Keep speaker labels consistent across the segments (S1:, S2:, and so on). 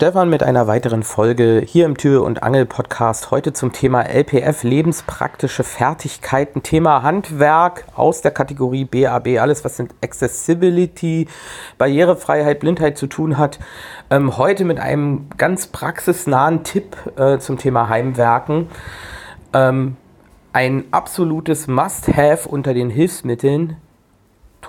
S1: Stefan mit einer weiteren Folge hier im Tür- und Angel-Podcast. Heute zum Thema LPF, lebenspraktische Fertigkeiten, Thema Handwerk aus der Kategorie BAB, alles was mit Accessibility, Barrierefreiheit, Blindheit zu tun hat. Ähm, heute mit einem ganz praxisnahen Tipp äh, zum Thema Heimwerken. Ähm, ein absolutes Must-Have unter den Hilfsmitteln,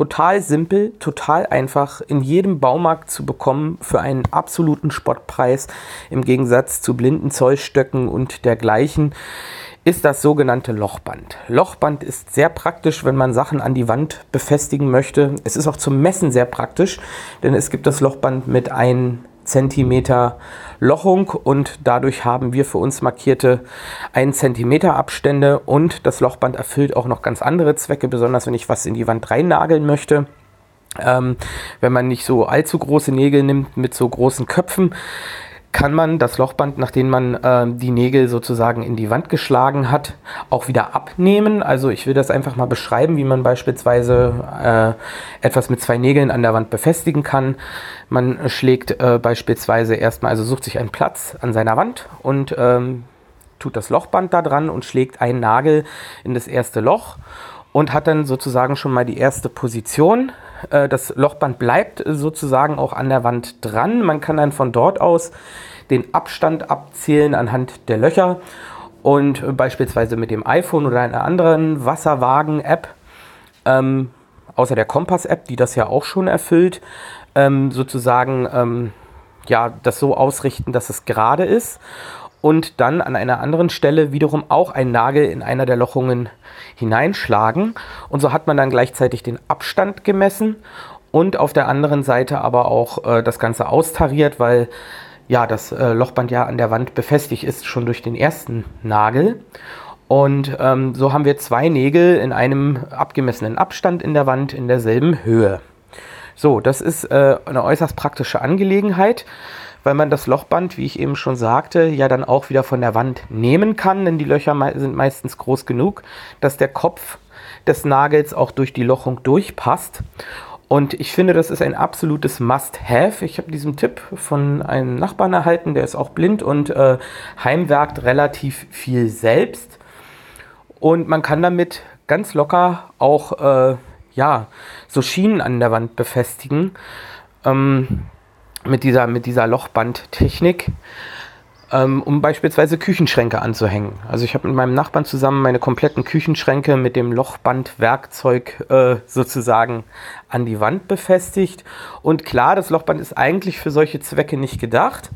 S1: total simpel, total einfach in jedem Baumarkt zu bekommen für einen absoluten Spottpreis im Gegensatz zu blinden Zollstöcken und dergleichen ist das sogenannte Lochband. Lochband ist sehr praktisch, wenn man Sachen an die Wand befestigen möchte. Es ist auch zum Messen sehr praktisch, denn es gibt das Lochband mit einem Zentimeter Lochung und dadurch haben wir für uns markierte 1 Zentimeter Abstände und das Lochband erfüllt auch noch ganz andere Zwecke, besonders wenn ich was in die Wand reinnageln möchte. Ähm, wenn man nicht so allzu große Nägel nimmt mit so großen Köpfen, kann man das Lochband, nachdem man äh, die Nägel sozusagen in die Wand geschlagen hat, auch wieder abnehmen. Also ich will das einfach mal beschreiben, wie man beispielsweise äh, etwas mit zwei Nägeln an der Wand befestigen kann. Man schlägt äh, beispielsweise erstmal, also sucht sich einen Platz an seiner Wand und ähm, tut das Lochband da dran und schlägt einen Nagel in das erste Loch und hat dann sozusagen schon mal die erste Position. Äh, das Lochband bleibt sozusagen auch an der Wand dran. Man kann dann von dort aus den Abstand abzählen anhand der Löcher und beispielsweise mit dem iPhone oder einer anderen Wasserwagen-App, ähm, außer der Kompass-App, die das ja auch schon erfüllt, ähm, sozusagen ähm, ja, das so ausrichten, dass es gerade ist und dann an einer anderen Stelle wiederum auch einen Nagel in einer der Lochungen hineinschlagen. Und so hat man dann gleichzeitig den Abstand gemessen und auf der anderen Seite aber auch äh, das Ganze austariert, weil ja das äh, Lochband ja an der Wand befestigt ist, schon durch den ersten Nagel. Und ähm, so haben wir zwei Nägel in einem abgemessenen Abstand in der Wand in derselben Höhe. So, das ist äh, eine äußerst praktische Angelegenheit weil man das Lochband, wie ich eben schon sagte, ja dann auch wieder von der Wand nehmen kann, denn die Löcher sind meistens groß genug, dass der Kopf des Nagels auch durch die Lochung durchpasst. Und ich finde, das ist ein absolutes Must-Have. Ich habe diesen Tipp von einem Nachbarn erhalten, der ist auch blind und äh, heimwerkt relativ viel selbst. Und man kann damit ganz locker auch äh, ja, so Schienen an der Wand befestigen. Ähm, mit dieser, mit dieser Lochbandtechnik, ähm, um beispielsweise Küchenschränke anzuhängen. Also ich habe mit meinem Nachbarn zusammen meine kompletten Küchenschränke mit dem Lochbandwerkzeug äh, sozusagen an die Wand befestigt. Und klar, das Lochband ist eigentlich für solche Zwecke nicht gedacht.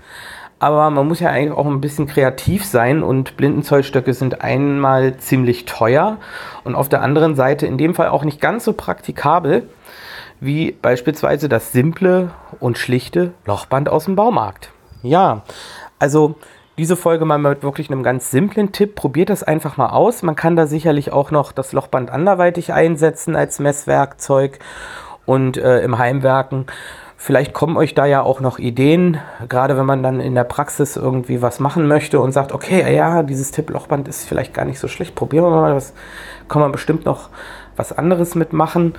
S1: Aber man muss ja eigentlich auch ein bisschen kreativ sein und Blindenzollstöcke sind einmal ziemlich teuer und auf der anderen Seite in dem Fall auch nicht ganz so praktikabel wie beispielsweise das simple und schlichte Lochband aus dem Baumarkt. Ja, also diese Folge mal mit wirklich einem ganz simplen Tipp. Probiert das einfach mal aus. Man kann da sicherlich auch noch das Lochband anderweitig einsetzen als Messwerkzeug und äh, im Heimwerken. Vielleicht kommen euch da ja auch noch Ideen, gerade wenn man dann in der Praxis irgendwie was machen möchte und sagt, okay, ja, dieses Tipp-Lochband ist vielleicht gar nicht so schlecht, probieren wir mal, das kann man bestimmt noch was anderes mitmachen.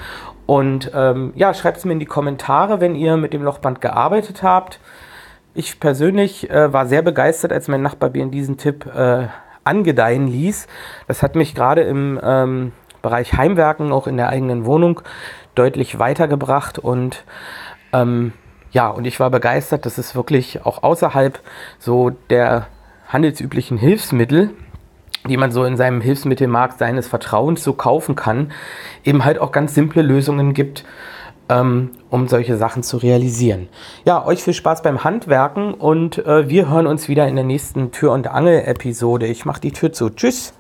S1: Und ähm, ja, schreibt es mir in die Kommentare, wenn ihr mit dem Lochband gearbeitet habt. Ich persönlich äh, war sehr begeistert, als mein Nachbar mir diesen Tipp äh, angedeihen ließ. Das hat mich gerade im ähm, Bereich Heimwerken, auch in der eigenen Wohnung, deutlich weitergebracht und ähm, ja, und ich war begeistert, dass es wirklich auch außerhalb so der handelsüblichen Hilfsmittel die man so in seinem Hilfsmittelmarkt seines Vertrauens so kaufen kann, eben halt auch ganz simple Lösungen gibt, ähm, um solche Sachen zu realisieren. Ja, euch viel Spaß beim Handwerken und äh, wir hören uns wieder in der nächsten Tür- und Angel-Episode. Ich mache die Tür zu. Tschüss!